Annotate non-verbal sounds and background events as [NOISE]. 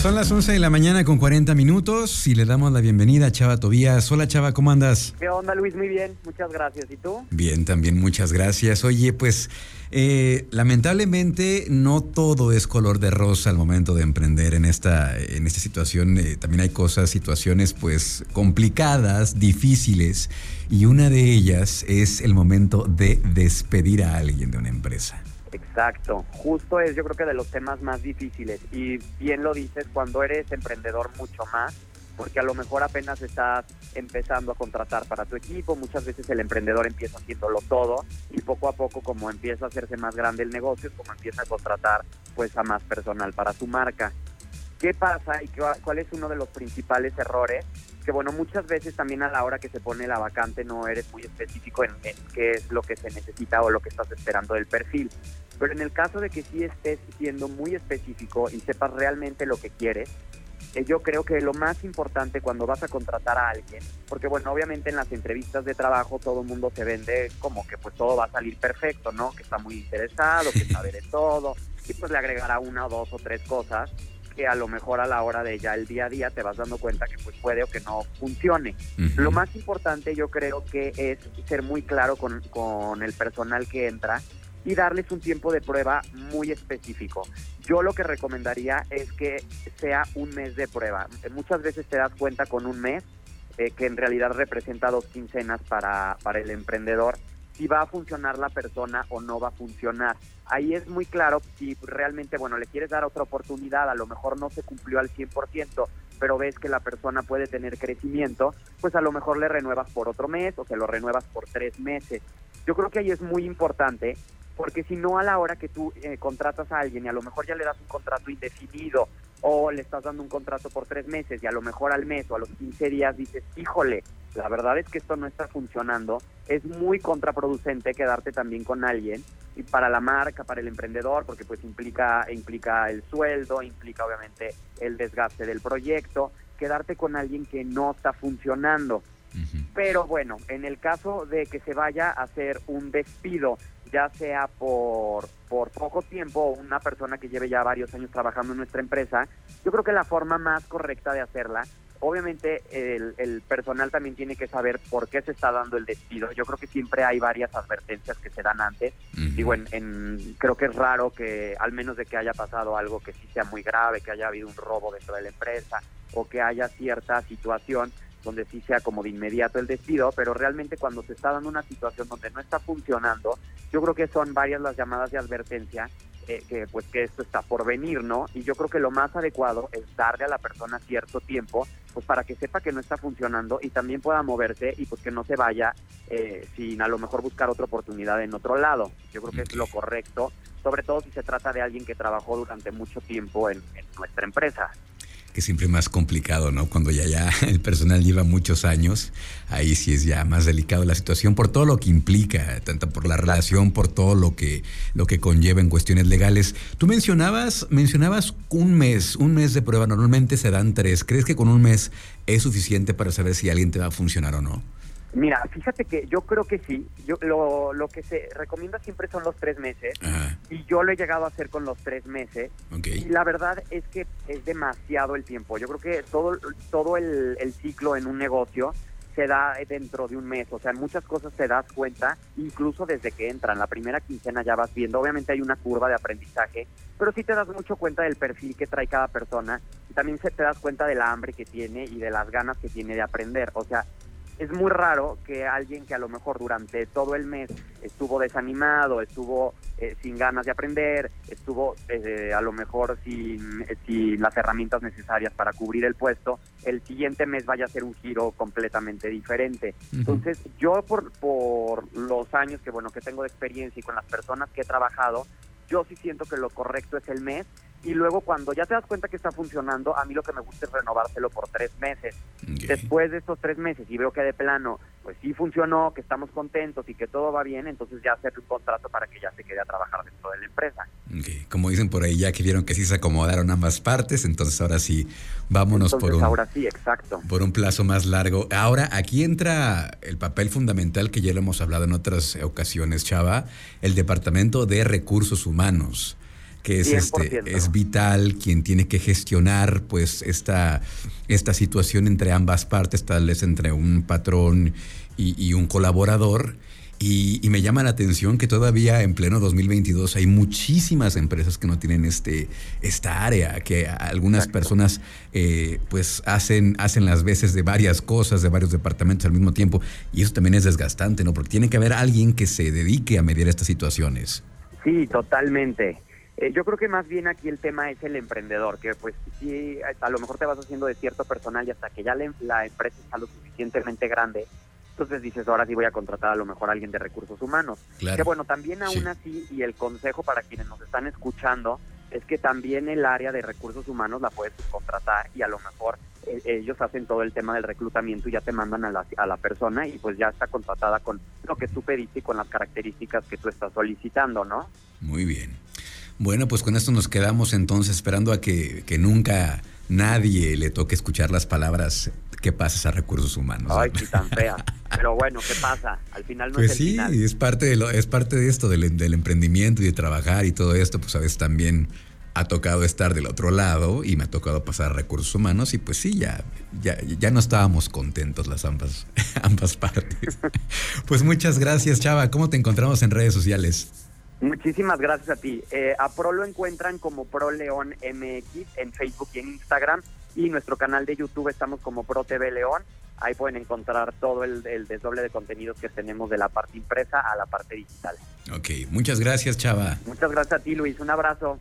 Son las 11 de la mañana con 40 minutos y le damos la bienvenida a Chava Tobías. Hola Chava, ¿cómo andas? ¿Qué onda Luis? Muy bien, muchas gracias. ¿Y tú? Bien, también muchas gracias. Oye, pues eh, lamentablemente no todo es color de rosa al momento de emprender en esta, en esta situación. Eh, también hay cosas, situaciones pues complicadas, difíciles y una de ellas es el momento de despedir a alguien de una empresa. Exacto, justo es yo creo que de los temas más difíciles y bien lo dices cuando eres emprendedor mucho más, porque a lo mejor apenas estás empezando a contratar para tu equipo, muchas veces el emprendedor empieza haciéndolo todo y poco a poco como empieza a hacerse más grande el negocio, es como empieza a contratar pues a más personal para su marca. ¿Qué pasa y cuál es uno de los principales errores? Que bueno, muchas veces también a la hora que se pone la vacante no eres muy específico en, en qué es lo que se necesita o lo que estás esperando del perfil. Pero en el caso de que sí estés siendo muy específico y sepas realmente lo que quieres, eh, yo creo que lo más importante cuando vas a contratar a alguien, porque bueno, obviamente en las entrevistas de trabajo todo el mundo se vende como que pues todo va a salir perfecto, ¿no? Que está muy interesado, que [LAUGHS] sabe de todo, y pues le agregará una o dos o tres cosas que a lo mejor a la hora de ya el día a día te vas dando cuenta que pues puede o que no funcione. Lo más importante yo creo que es ser muy claro con, con el personal que entra y darles un tiempo de prueba muy específico. Yo lo que recomendaría es que sea un mes de prueba. Muchas veces te das cuenta con un mes eh, que en realidad representa dos quincenas para, para el emprendedor si va a funcionar la persona o no va a funcionar. Ahí es muy claro si realmente, bueno, le quieres dar otra oportunidad, a lo mejor no se cumplió al 100%, pero ves que la persona puede tener crecimiento, pues a lo mejor le renuevas por otro mes o se lo renuevas por tres meses. Yo creo que ahí es muy importante porque si no a la hora que tú eh, contratas a alguien y a lo mejor ya le das un contrato indefinido o le estás dando un contrato por tres meses y a lo mejor al mes o a los 15 días dices, híjole, la verdad es que esto no está funcionando, es muy contraproducente quedarte también con alguien y para la marca, para el emprendedor, porque pues implica, implica el sueldo, implica obviamente el desgaste del proyecto, quedarte con alguien que no está funcionando. Pero bueno, en el caso de que se vaya a hacer un despido ya sea por, por poco tiempo o una persona que lleve ya varios años trabajando en nuestra empresa, yo creo que la forma más correcta de hacerla, obviamente el, el personal también tiene que saber por qué se está dando el despido. Yo creo que siempre hay varias advertencias que se dan antes. Digo, en, creo que es raro que, al menos de que haya pasado algo que sí sea muy grave, que haya habido un robo dentro de la empresa o que haya cierta situación, donde sí sea como de inmediato el despido, pero realmente cuando se está dando una situación donde no está funcionando, yo creo que son varias las llamadas de advertencia eh, que pues que esto está por venir, ¿no? Y yo creo que lo más adecuado es darle a la persona cierto tiempo, pues para que sepa que no está funcionando y también pueda moverse y pues que no se vaya eh, sin a lo mejor buscar otra oportunidad en otro lado. Yo creo que es lo correcto, sobre todo si se trata de alguien que trabajó durante mucho tiempo en nuestra empresa que siempre más complicado, ¿no? Cuando ya, ya [LAUGHS] el personal lleva muchos años, ahí sí es ya más delicado la situación por todo lo que implica, tanto por la relación, por todo lo que, lo que conlleva en cuestiones legales. Tú mencionabas, mencionabas un mes, un mes de prueba, normalmente se dan tres. ¿Crees que con un mes es suficiente para saber si alguien te va a funcionar o no? Mira, fíjate que yo creo que sí. Yo lo, lo que se recomienda siempre son los tres meses y yo lo he llegado a hacer con los tres meses. Y la verdad es que es demasiado el tiempo. Yo creo que todo todo el, el ciclo en un negocio se da dentro de un mes. O sea, muchas cosas te das cuenta, incluso desde que entran. La primera quincena ya vas viendo. Obviamente hay una curva de aprendizaje, pero sí te das mucho cuenta del perfil que trae cada persona. Y también se te das cuenta del hambre que tiene y de las ganas que tiene de aprender. O sea, es muy raro que alguien que a lo mejor durante todo el mes estuvo desanimado, estuvo eh, sin ganas de aprender, estuvo eh, a lo mejor sin, sin las herramientas necesarias para cubrir el puesto, el siguiente mes vaya a ser un giro completamente diferente. Entonces, yo por, por los años que bueno que tengo de experiencia y con las personas que he trabajado, yo sí siento que lo correcto es el mes y luego cuando ya te das cuenta que está funcionando, a mí lo que me gusta es renovárselo por tres meses. Después de estos tres meses y veo que de plano, pues sí funcionó, que estamos contentos y que todo va bien, entonces ya hacer un contrato para que ya se quede a trabajar dentro de la empresa. Como dicen por ahí, ya que vieron que sí se acomodaron ambas partes, entonces ahora sí, vámonos por un... Ahora sí, exacto. Por un plazo más largo. Ahora, aquí entra el papel fundamental que ya lo hemos hablado en otras ocasiones, Chava, el Departamento de Recursos Humanos. Que es este es vital, quien tiene que gestionar pues esta, esta situación entre ambas partes, tal vez entre un patrón y un colaborador y, me llama la atención que todavía en pleno 2022 hay muchísimas empresas que no tienen este, esta área, que algunas personas eh, pues hacen, hacen las veces de varias cosas, de varios departamentos al mismo tiempo. Y eso también es desgastante, ¿no? Porque tiene que haber alguien que se dedique a medir estas situaciones. Sí, totalmente. Eh, yo creo que más bien aquí el tema es el emprendedor, que pues sí, a lo mejor te vas haciendo de cierto personal y hasta que ya la, la empresa está lo suficientemente grande, entonces dices, ahora sí voy a contratar a lo mejor a alguien de recursos humanos. Que bueno, también aún así, y el consejo para quienes nos están escuchando, es que también el área de recursos humanos la puedes contratar y a lo mejor eh, ellos hacen todo el tema del reclutamiento y ya te mandan a la, a la persona y pues ya está contratada con lo que tú pediste y con las características que tú estás solicitando, ¿no? Muy bien. Bueno, pues con esto nos quedamos entonces esperando a que, que nunca nadie le toque escuchar las palabras que pasas a recursos humanos. Ay, qué tan fea. [LAUGHS] Pero bueno, ¿qué pasa? Al final no pues es el sí, es parte de lo, es parte de esto del, emprendimiento y de trabajar y todo esto, pues a veces también ha tocado estar del otro lado y me ha tocado pasar a recursos humanos y pues sí, ya, ya, ya no estábamos contentos las ambas, [LAUGHS] ambas partes. [LAUGHS] Pues muchas gracias, Chava. ¿Cómo te encontramos en redes sociales? Muchísimas gracias a ti. Eh, a Pro lo encuentran como Pro León MX en Facebook y en Instagram y nuestro canal de YouTube estamos como Pro TV León. Ahí pueden encontrar todo el, el desdoble de contenidos que tenemos de la parte impresa a la parte digital. Ok, muchas gracias Chava. Muchas gracias a ti Luis, un abrazo.